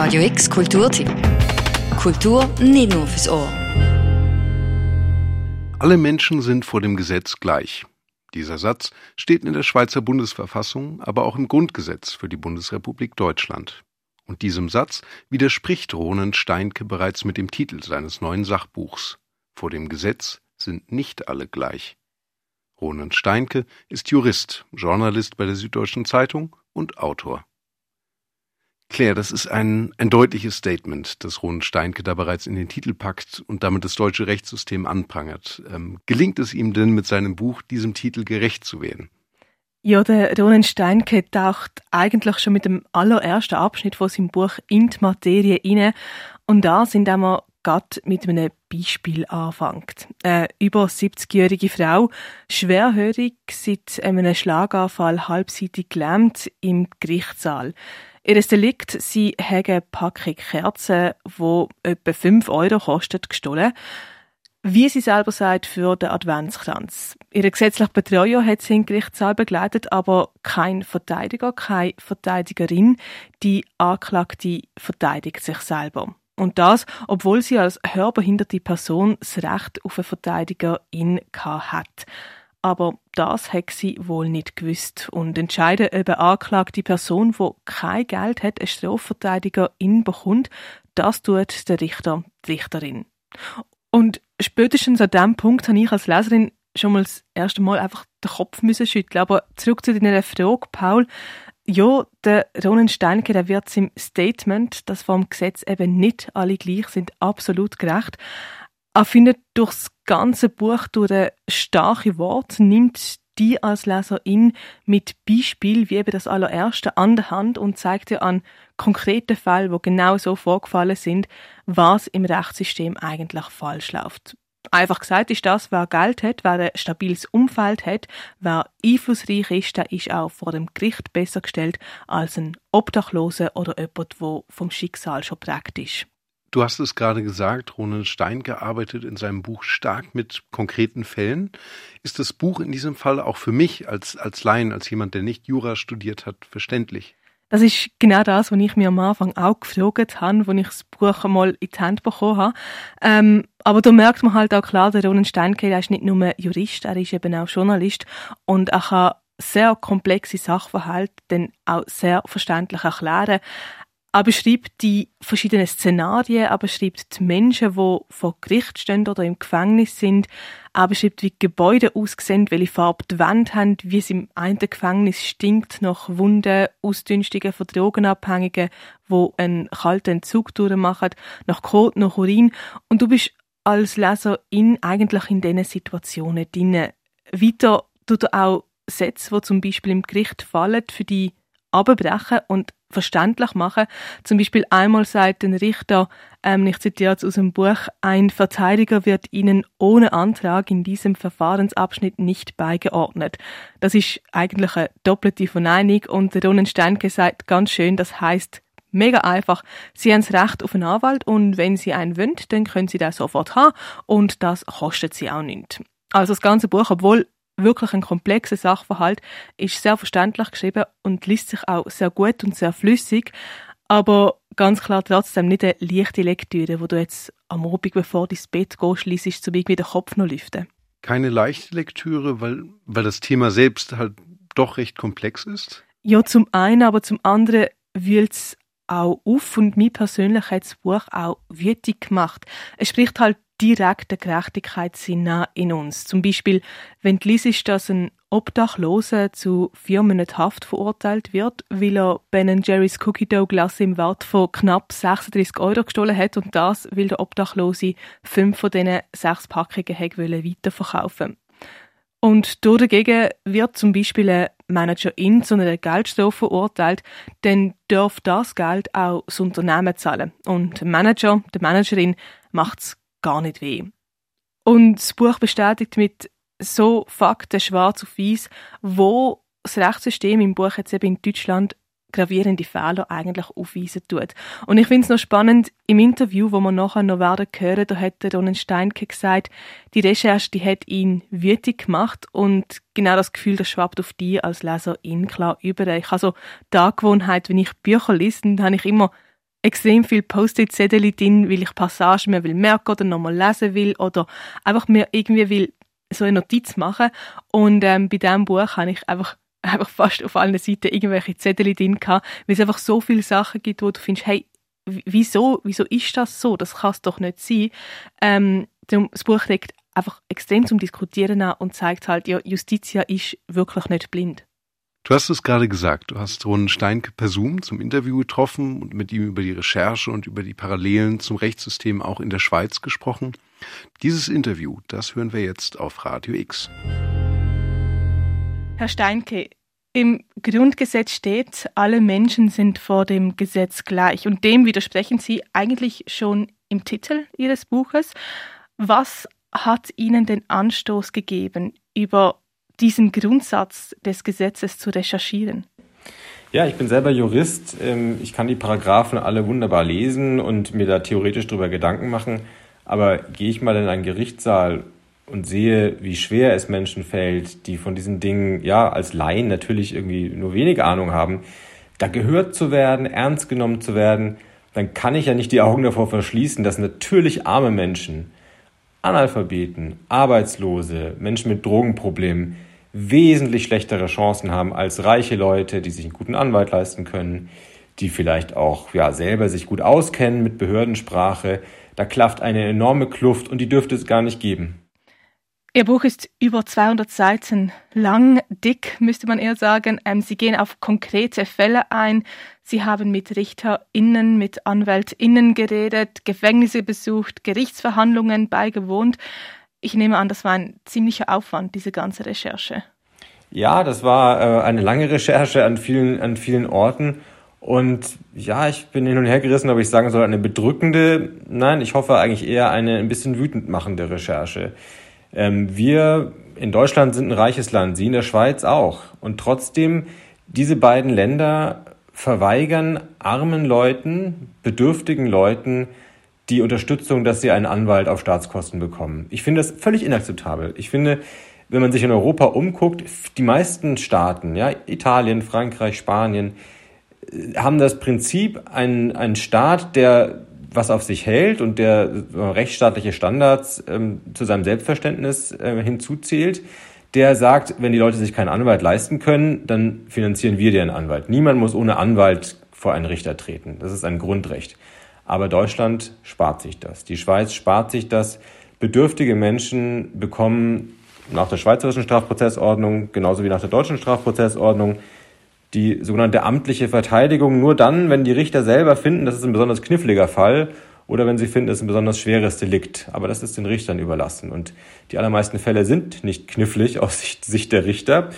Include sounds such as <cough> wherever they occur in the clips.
Radio X Kulturtipp. Kultur nicht nur fürs Ohr. Alle Menschen sind vor dem Gesetz gleich. Dieser Satz steht in der Schweizer Bundesverfassung, aber auch im Grundgesetz für die Bundesrepublik Deutschland. Und diesem Satz widerspricht Ronen Steinke bereits mit dem Titel seines neuen Sachbuchs. Vor dem Gesetz sind nicht alle gleich. Ronen Steinke ist Jurist, Journalist bei der Süddeutschen Zeitung und Autor. Claire, das ist ein, ein deutliches Statement, das Ronen Steinke da bereits in den Titel packt und damit das deutsche Rechtssystem anprangert. Ähm, gelingt es ihm denn mit seinem Buch, diesem Titel gerecht zu werden? Ja, der Ronen Steinke taucht eigentlich schon mit dem allerersten Abschnitt von seinem Buch in die Materie inne und da sind wir gerade mit einem Beispiel anfängt. Eine über 70-jährige Frau, schwerhörig, seit einem Schlaganfall halbseitig gelähmt im Gerichtssaal. Ihr Delikt, sie haben Packung Kerzen, die etwa 5 Euro kostet, gestohlen. Wie sie selber sagt, für den Adventskranz. Ihre gesetzliche Betreuer hat sie in Gerichtssaal begleitet, aber kein Verteidiger, keine Verteidigerin. Die Anklagte verteidigt sich selber. Und das, obwohl sie als hörbehinderte Person das Recht auf eine Verteidigerin hat aber das hat sie wohl nicht gewusst und entscheiden, ob eine anklagte Person, die kein Geld hat, eine Strafverteidigerin bekommt, das tut der Richter, die Richterin. Und spätestens an diesem Punkt habe ich als Leserin schon mal das erste Mal einfach den Kopf müssen schütteln. Aber zurück zu deiner Frage, Paul. Ja, der Ronen Steinke, der wird im Statement, dass vom Gesetz eben nicht alle gleich sind, absolut gerecht. Er findet durchs ganze Buch durch starke Wort, nimmt die als Leserin mit Beispiel, wie eben das allererste, an der Hand und zeigt dir an konkreten Fällen, wo genau so vorgefallen sind, was im Rechtssystem eigentlich falsch läuft. Einfach gesagt ist das, wer Geld hat, wer ein stabiles Umfeld hat, wer einflussreich ist, der ist auch vor dem Gericht besser gestellt als ein Obdachloser oder jemand, der vom Schicksal schon prägt ist. Du hast es gerade gesagt, Ronen Stein gearbeitet in seinem Buch stark mit konkreten Fällen. Ist das Buch in diesem Fall auch für mich als, als Laien, als jemand, der nicht Jura studiert hat, verständlich? Das ist genau das, was ich mir am Anfang auch gefragt habe, als ich das Buch einmal in die Hand bekommen habe. Ähm, aber da merkt man halt auch klar, der Ronen Steinke, ist nicht nur Jurist, er ist eben auch Journalist und er kann sehr komplexe Sachverhalte dann auch sehr verständlich erklären. Er beschreibt die verschiedenen Szenarien, er beschreibt die Menschen, die vor Gericht stehen oder im Gefängnis sind. Er beschreibt, wie die Gebäude aussehen, welche Farbe die Wände haben, wie es im einen Gefängnis stinkt nach Wunden, Ausdünstungen von Drogenabhängigen, die einen kalten Entzug durchmachen, nach Kot, nach Urin. Und du bist als Leserin eigentlich in diesen Situationen drin. Weiter tut er auch Sätze, die zum Beispiel im Gericht fallen, für die abbrechen und verständlich machen. Zum Beispiel einmal sagt ein Richter, ähm, ich zitiere jetzt aus dem Buch, ein Verteidiger wird Ihnen ohne Antrag in diesem Verfahrensabschnitt nicht beigeordnet. Das ist eigentlich eine doppelte Verneinung und Ronen Steinke sagt ganz schön, das heißt mega einfach. Sie haben das Recht auf einen Anwalt und wenn Sie einen wollen, dann können Sie den sofort haben und das kostet Sie auch nicht. Also das ganze Buch, obwohl wirklich ein komplexer Sachverhalt, ist sehr verständlich geschrieben und liest sich auch sehr gut und sehr flüssig, aber ganz klar trotzdem nicht eine leichte Lektüre, wo du jetzt am Abend, bevor du ins Bett gehst, liest, zum irgendwie den Kopf noch lüften. Keine leichte Lektüre, weil, weil das Thema selbst halt doch recht komplex ist? Ja, zum einen, aber zum anderen wühlt es auch auf und mir persönlich hat das Buch auch wütig gemacht. Es spricht halt direkter Gerechtigkeitssinn in uns. Zum Beispiel, wenn du liest, dass ein Obdachloser zu vier Monaten Haft verurteilt wird, weil er Ben Jerry's Cookie Dough Glas im Wert von knapp 36 Euro gestohlen hat und das, weil der Obdachlose fünf von diesen sechs Packungen weiterverkaufen und dagegen wird zum Beispiel ein Managerin zu einer Geldstrafe verurteilt, dann darf das Geld auch das Unternehmen zahlen. Und der Manager, der Managerin macht's gar nicht weh. Und das Buch bestätigt mit so Fakten schwarz auf weiß, wo das Rechtssystem im Buch jetzt eben in Deutschland gravierende Fehler eigentlich aufweisen tut. Und ich finde es noch spannend, im Interview, wo wir nachher noch werden hören, da hat der Ronen Steinke gesagt, die Recherche, die hat ihn wütig gemacht und genau das Gefühl, das schwappt auf die als Leserin klar über. Ich habe so die Angewohnheit, wenn ich Bücher lese, dann habe ich immer extrem viel Post-it-Zettel drin, weil ich Passagen mehr will merken oder nochmal lesen will oder einfach mir irgendwie will so eine Notiz machen. Und ähm, bei diesem Buch habe ich einfach <laughs> einfach fast auf allen Seiten irgendwelche Zettel drin gehabt, weil es einfach so viele Sachen gibt, wo du findest, hey, wieso, wieso ist das so? Das kann es doch nicht sein. Ähm, das Buch regt einfach extrem zum Diskutieren an und zeigt halt, ja, Justitia ist wirklich nicht blind. Du hast es gerade gesagt, du hast Ron Steinke per Zoom zum Interview getroffen und mit ihm über die Recherche und über die Parallelen zum Rechtssystem auch in der Schweiz gesprochen. Dieses Interview, das hören wir jetzt auf Radio X. Herr Steinke, im Grundgesetz steht, alle Menschen sind vor dem Gesetz gleich. Und dem widersprechen Sie eigentlich schon im Titel Ihres Buches. Was hat Ihnen den Anstoß gegeben, über diesen Grundsatz des Gesetzes zu recherchieren? Ja, ich bin selber Jurist. Ähm, ich kann die Paragraphen alle wunderbar lesen und mir da theoretisch darüber Gedanken machen. Aber gehe ich mal in einen Gerichtssaal und sehe, wie schwer es Menschen fällt, die von diesen Dingen, ja, als Laien natürlich irgendwie nur wenig Ahnung haben, da gehört zu werden, ernst genommen zu werden, dann kann ich ja nicht die Augen davor verschließen, dass natürlich arme Menschen, Analphabeten, Arbeitslose, Menschen mit Drogenproblemen, wesentlich schlechtere Chancen haben als reiche Leute, die sich einen guten Anwalt leisten können, die vielleicht auch ja, selber sich gut auskennen mit Behördensprache. Da klafft eine enorme Kluft und die dürfte es gar nicht geben. Ihr Buch ist über 200 Seiten lang, dick müsste man eher sagen. Ähm, Sie gehen auf konkrete Fälle ein. Sie haben mit RichterInnen, mit AnwältInnen geredet, Gefängnisse besucht, Gerichtsverhandlungen beigewohnt. Ich nehme an, das war ein ziemlicher Aufwand, diese ganze Recherche. Ja, das war äh, eine lange Recherche an vielen, an vielen Orten. Und ja, ich bin hin und her gerissen, ob ich sagen soll, eine bedrückende, nein, ich hoffe eigentlich eher eine ein bisschen wütend machende Recherche. Ähm, wir in Deutschland sind ein reiches Land, Sie in der Schweiz auch. Und trotzdem, diese beiden Länder verweigern armen Leuten, bedürftigen Leuten die Unterstützung, dass sie einen Anwalt auf Staatskosten bekommen. Ich finde das völlig inakzeptabel. Ich finde, wenn man sich in Europa umguckt, die meisten Staaten, ja, Italien, Frankreich, Spanien, äh, haben das Prinzip, ein, ein Staat, der was auf sich hält und der rechtsstaatliche Standards ähm, zu seinem Selbstverständnis äh, hinzuzählt, der sagt, wenn die Leute sich keinen Anwalt leisten können, dann finanzieren wir dir einen Anwalt. Niemand muss ohne Anwalt vor einen Richter treten. Das ist ein Grundrecht. Aber Deutschland spart sich das. Die Schweiz spart sich das. Bedürftige Menschen bekommen nach der schweizerischen Strafprozessordnung genauso wie nach der deutschen Strafprozessordnung die sogenannte amtliche Verteidigung nur dann, wenn die Richter selber finden, das ist ein besonders kniffliger Fall oder wenn sie finden, es ist ein besonders schweres Delikt. Aber das ist den Richtern überlassen. Und die allermeisten Fälle sind nicht knifflig aus Sicht der Richter.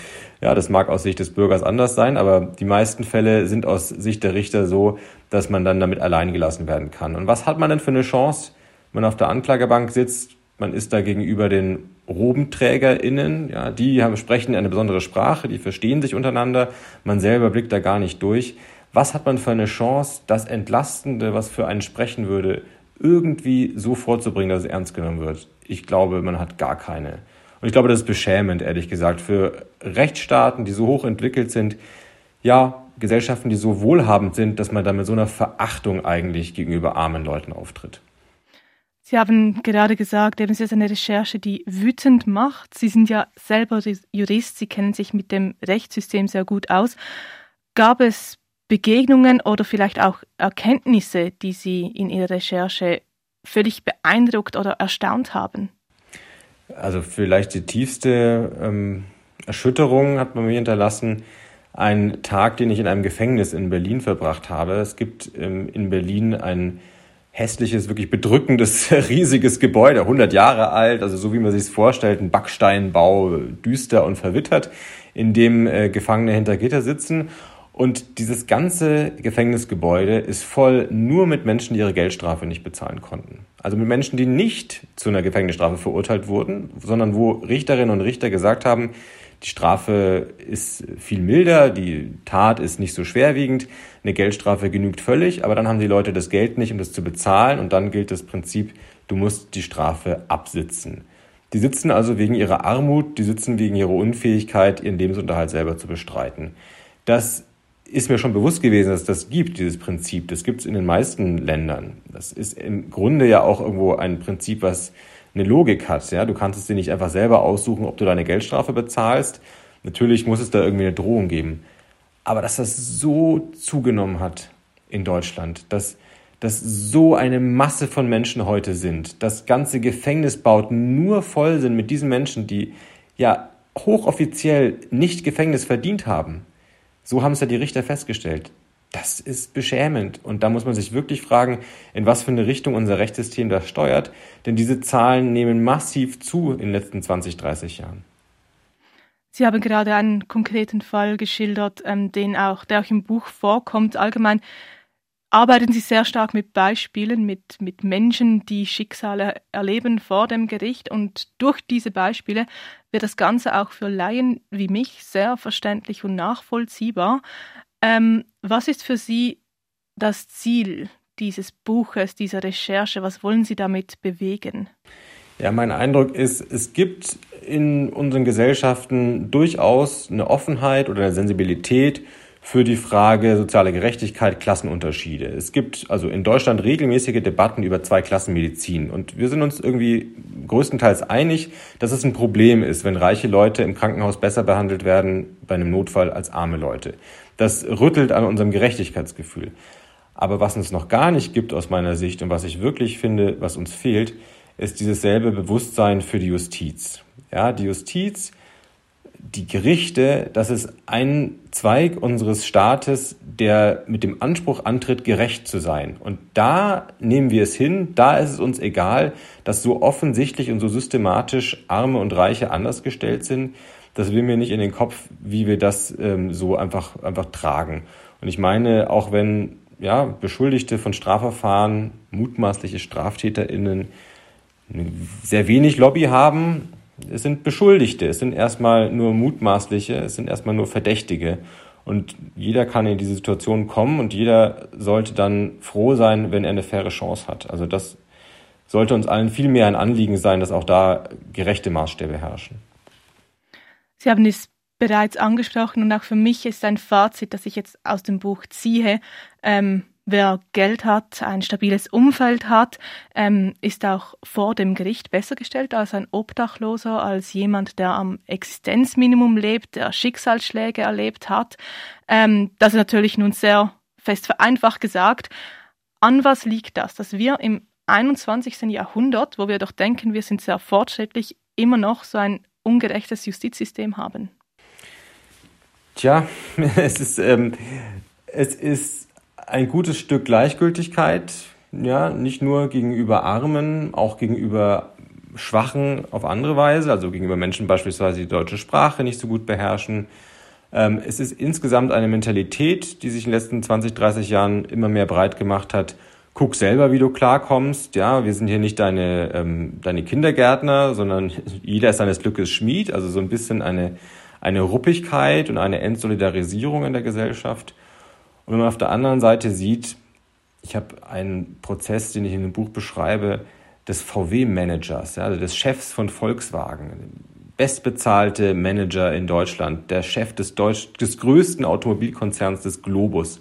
Ja, das mag aus Sicht des Bürgers anders sein, aber die meisten Fälle sind aus Sicht der Richter so, dass man dann damit allein gelassen werden kann. Und was hat man denn für eine Chance, wenn man auf der Anklagebank sitzt? Man ist da gegenüber den RobenträgerInnen, ja, die haben, sprechen eine besondere Sprache, die verstehen sich untereinander, man selber blickt da gar nicht durch. Was hat man für eine Chance, das Entlastende, was für einen sprechen würde, irgendwie so vorzubringen, dass es ernst genommen wird? Ich glaube, man hat gar keine. Und ich glaube, das ist beschämend, ehrlich gesagt, für Rechtsstaaten, die so hoch entwickelt sind, ja, Gesellschaften, die so wohlhabend sind, dass man da mit so einer Verachtung eigentlich gegenüber armen Leuten auftritt. Sie haben gerade gesagt, eben es ist eine Recherche, die wütend macht. Sie sind ja selber Jurist, Sie kennen sich mit dem Rechtssystem sehr gut aus. Gab es Begegnungen oder vielleicht auch Erkenntnisse, die Sie in Ihrer Recherche völlig beeindruckt oder erstaunt haben? Also vielleicht die tiefste ähm, Erschütterung hat man mir hinterlassen, ein Tag, den ich in einem Gefängnis in Berlin verbracht habe. Es gibt ähm, in Berlin ein hässliches, wirklich bedrückendes, <laughs> riesiges Gebäude, 100 Jahre alt, also so wie man sich es vorstellt, ein Backsteinbau, düster und verwittert, in dem äh, Gefangene hinter Gitter sitzen. Und dieses ganze Gefängnisgebäude ist voll nur mit Menschen, die ihre Geldstrafe nicht bezahlen konnten. Also mit Menschen, die nicht zu einer Gefängnisstrafe verurteilt wurden, sondern wo Richterinnen und Richter gesagt haben, die Strafe ist viel milder, die Tat ist nicht so schwerwiegend, eine Geldstrafe genügt völlig, aber dann haben die Leute das Geld nicht, um das zu bezahlen und dann gilt das Prinzip, du musst die Strafe absitzen. Die sitzen also wegen ihrer Armut, die sitzen wegen ihrer Unfähigkeit, ihren Lebensunterhalt selber zu bestreiten. Das ist mir schon bewusst gewesen, dass das gibt, dieses Prinzip. Das gibt es in den meisten Ländern. Das ist im Grunde ja auch irgendwo ein Prinzip, was eine Logik hat. Ja? Du kannst es dir nicht einfach selber aussuchen, ob du deine Geldstrafe bezahlst. Natürlich muss es da irgendwie eine Drohung geben. Aber dass das so zugenommen hat in Deutschland, dass, dass so eine Masse von Menschen heute sind, dass ganze Gefängnisbauten nur voll sind mit diesen Menschen, die ja hochoffiziell nicht Gefängnis verdient haben, so haben es ja die Richter festgestellt. Das ist beschämend. Und da muss man sich wirklich fragen, in was für eine Richtung unser Rechtssystem das steuert. Denn diese Zahlen nehmen massiv zu in den letzten 20, 30 Jahren. Sie haben gerade einen konkreten Fall geschildert, ähm, den auch, der auch im Buch vorkommt. Allgemein arbeiten Sie sehr stark mit Beispielen, mit, mit Menschen, die Schicksale erleben vor dem Gericht. Und durch diese Beispiele wird das Ganze auch für Laien wie mich sehr verständlich und nachvollziehbar. Ähm, was ist für Sie das Ziel dieses Buches, dieser Recherche? Was wollen Sie damit bewegen? Ja, mein Eindruck ist, es gibt in unseren Gesellschaften durchaus eine Offenheit oder eine Sensibilität für die Frage soziale Gerechtigkeit, Klassenunterschiede. Es gibt also in Deutschland regelmäßige Debatten über Zweiklassenmedizin und wir sind uns irgendwie größtenteils einig, dass es ein Problem ist, wenn reiche Leute im Krankenhaus besser behandelt werden bei einem Notfall als arme Leute. Das rüttelt an unserem Gerechtigkeitsgefühl. Aber was uns noch gar nicht gibt aus meiner Sicht und was ich wirklich finde, was uns fehlt, ist dieses selbe Bewusstsein für die Justiz. Ja, die Justiz die Gerichte, das ist ein Zweig unseres Staates, der mit dem Anspruch antritt, gerecht zu sein. Und da nehmen wir es hin, da ist es uns egal, dass so offensichtlich und so systematisch Arme und Reiche anders gestellt sind. Das will mir nicht in den Kopf, wie wir das ähm, so einfach, einfach tragen. Und ich meine, auch wenn ja, Beschuldigte von Strafverfahren, mutmaßliche StraftäterInnen, sehr wenig Lobby haben, es sind Beschuldigte, es sind erstmal nur Mutmaßliche, es sind erstmal nur Verdächtige. Und jeder kann in diese Situation kommen und jeder sollte dann froh sein, wenn er eine faire Chance hat. Also das sollte uns allen viel mehr ein Anliegen sein, dass auch da gerechte Maßstäbe herrschen. Sie haben es bereits angesprochen und auch für mich ist ein Fazit, das ich jetzt aus dem Buch ziehe. Ähm, Wer Geld hat, ein stabiles Umfeld hat, ähm, ist auch vor dem Gericht besser gestellt als ein Obdachloser, als jemand, der am Existenzminimum lebt, der Schicksalsschläge erlebt hat. Ähm, das ist natürlich nun sehr fest vereinfacht gesagt. An was liegt das, dass wir im 21. Jahrhundert, wo wir doch denken, wir sind sehr fortschrittlich, immer noch so ein ungerechtes Justizsystem haben? Tja, <laughs> es ist, ähm, es ist ein gutes Stück Gleichgültigkeit, ja, nicht nur gegenüber Armen, auch gegenüber Schwachen auf andere Weise, also gegenüber Menschen beispielsweise die deutsche Sprache nicht so gut beherrschen. Ähm, es ist insgesamt eine Mentalität, die sich in den letzten 20, 30 Jahren immer mehr breit gemacht hat. Guck selber, wie du klarkommst. Ja, wir sind hier nicht deine, ähm, deine Kindergärtner, sondern <laughs> jeder ist seines Glückes Schmied. Also so ein bisschen eine, eine Ruppigkeit und eine Entsolidarisierung in der Gesellschaft. Und wenn man auf der anderen Seite sieht, ich habe einen Prozess, den ich in dem Buch beschreibe, des VW-Managers, ja, also des Chefs von Volkswagen, bestbezahlte Manager in Deutschland, der Chef des, Deutsch, des größten Automobilkonzerns des Globus.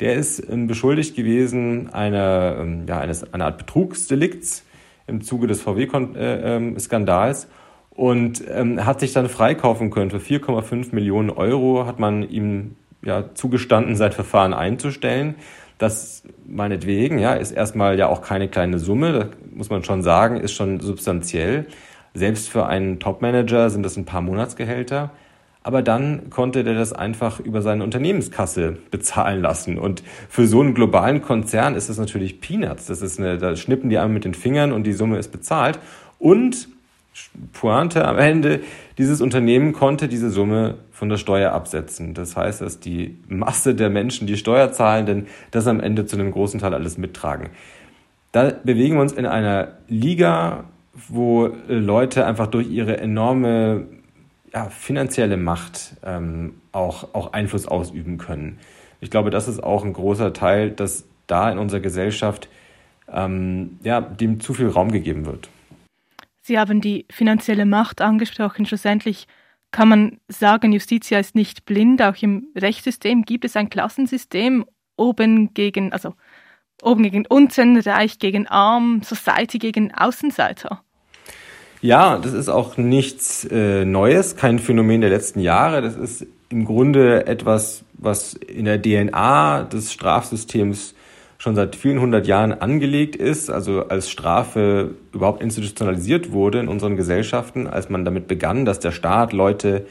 Der ist ähm, beschuldigt gewesen einer, ähm, ja, eines, einer Art Betrugsdelikts im Zuge des VW-Skandals. Äh, ähm, und ähm, hat sich dann freikaufen können. Für 4,5 Millionen Euro hat man ihm ja, zugestanden, sein Verfahren einzustellen. Das meinetwegen, ja, ist erstmal ja auch keine kleine Summe, das muss man schon sagen, ist schon substanziell. Selbst für einen Topmanager sind das ein paar Monatsgehälter. Aber dann konnte der das einfach über seine Unternehmenskasse bezahlen lassen. Und für so einen globalen Konzern ist das natürlich Peanuts. Das ist eine, da schnippen die einmal mit den Fingern und die Summe ist bezahlt. Und Pointe am Ende, dieses Unternehmen konnte diese Summe von der Steuer absetzen. Das heißt, dass die Masse der Menschen, die Steuer zahlen, denn das am Ende zu einem großen Teil alles mittragen. Da bewegen wir uns in einer Liga, wo Leute einfach durch ihre enorme ja, finanzielle Macht ähm, auch, auch Einfluss ausüben können. Ich glaube, das ist auch ein großer Teil, dass da in unserer Gesellschaft ähm, ja, dem zu viel Raum gegeben wird. Sie haben die finanzielle Macht angesprochen. Schlussendlich kann man sagen, Justitia ist nicht blind. Auch im Rechtssystem gibt es ein Klassensystem, oben gegen, also oben gegen unten, reich gegen arm, Society gegen Außenseiter. Ja, das ist auch nichts äh, Neues, kein Phänomen der letzten Jahre. Das ist im Grunde etwas, was in der DNA des Strafsystems schon seit vielen hundert Jahren angelegt ist, also als Strafe überhaupt institutionalisiert wurde in unseren Gesellschaften, als man damit begann, dass der Staat Leute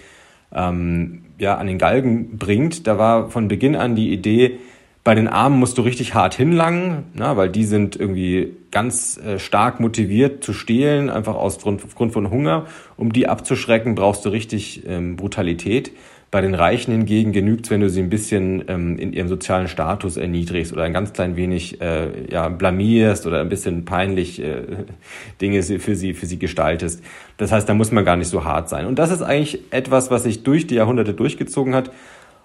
ähm, ja, an den Galgen bringt. Da war von Beginn an die Idee, bei den Armen musst du richtig hart hinlangen, na, weil die sind irgendwie ganz äh, stark motiviert zu stehlen, einfach aus Grund, aufgrund von Hunger. Um die abzuschrecken, brauchst du richtig ähm, Brutalität. Bei den Reichen hingegen genügt es, wenn du sie ein bisschen ähm, in ihrem sozialen Status erniedrigst oder ein ganz klein wenig äh, ja, blamierst oder ein bisschen peinlich äh, <laughs> Dinge für sie, für sie gestaltest. Das heißt, da muss man gar nicht so hart sein. Und das ist eigentlich etwas, was sich durch die Jahrhunderte durchgezogen hat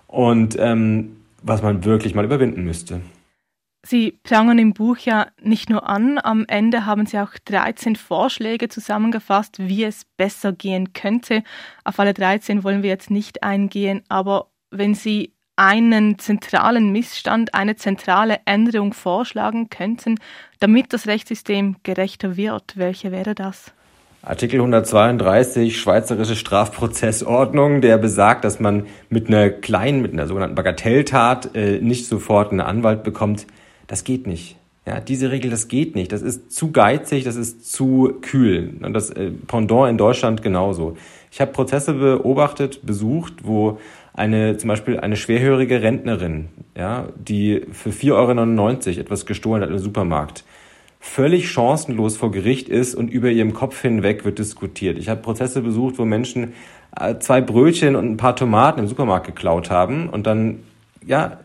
und ähm, was man wirklich mal überwinden müsste. Sie prangern im Buch ja nicht nur an, am Ende haben Sie auch 13 Vorschläge zusammengefasst, wie es besser gehen könnte. Auf alle 13 wollen wir jetzt nicht eingehen, aber wenn Sie einen zentralen Missstand, eine zentrale Änderung vorschlagen könnten, damit das Rechtssystem gerechter wird, welche wäre das? Artikel 132 Schweizerische Strafprozessordnung, der besagt, dass man mit einer kleinen, mit einer sogenannten Bagatelltat äh, nicht sofort einen Anwalt bekommt. Das geht nicht. Ja, diese Regel, das geht nicht. Das ist zu geizig, das ist zu kühl. Und das äh, Pendant in Deutschland genauso. Ich habe Prozesse beobachtet, besucht, wo eine zum Beispiel eine schwerhörige Rentnerin, ja, die für 4,99 Euro etwas gestohlen hat im Supermarkt, völlig chancenlos vor Gericht ist und über ihrem Kopf hinweg wird diskutiert. Ich habe Prozesse besucht, wo Menschen äh, zwei Brötchen und ein paar Tomaten im Supermarkt geklaut haben und dann ja,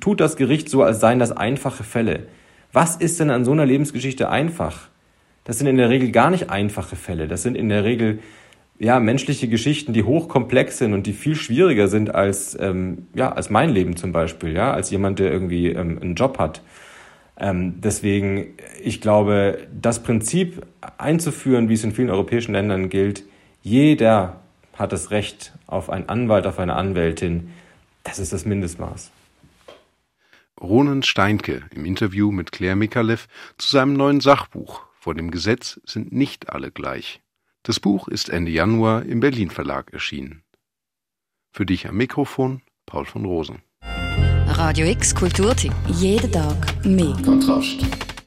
tut das Gericht so, als seien das einfache Fälle. Was ist denn an so einer Lebensgeschichte einfach? Das sind in der Regel gar nicht einfache Fälle. Das sind in der Regel ja menschliche Geschichten, die hochkomplex sind und die viel schwieriger sind als ähm, ja als mein Leben zum Beispiel, ja, als jemand, der irgendwie ähm, einen Job hat. Ähm, deswegen, ich glaube, das Prinzip einzuführen, wie es in vielen europäischen Ländern gilt, jeder hat das Recht auf einen Anwalt, auf eine Anwältin. Das ist das Mindestmaß. Ronen Steinke im Interview mit Claire Mikalev zu seinem neuen Sachbuch Vor dem Gesetz sind nicht alle gleich. Das Buch ist Ende Januar im Berlin Verlag erschienen. Für dich am Mikrofon Paul von Rosen. Radio X Kulturtipp. Jeden Tag mehr. Kontrast.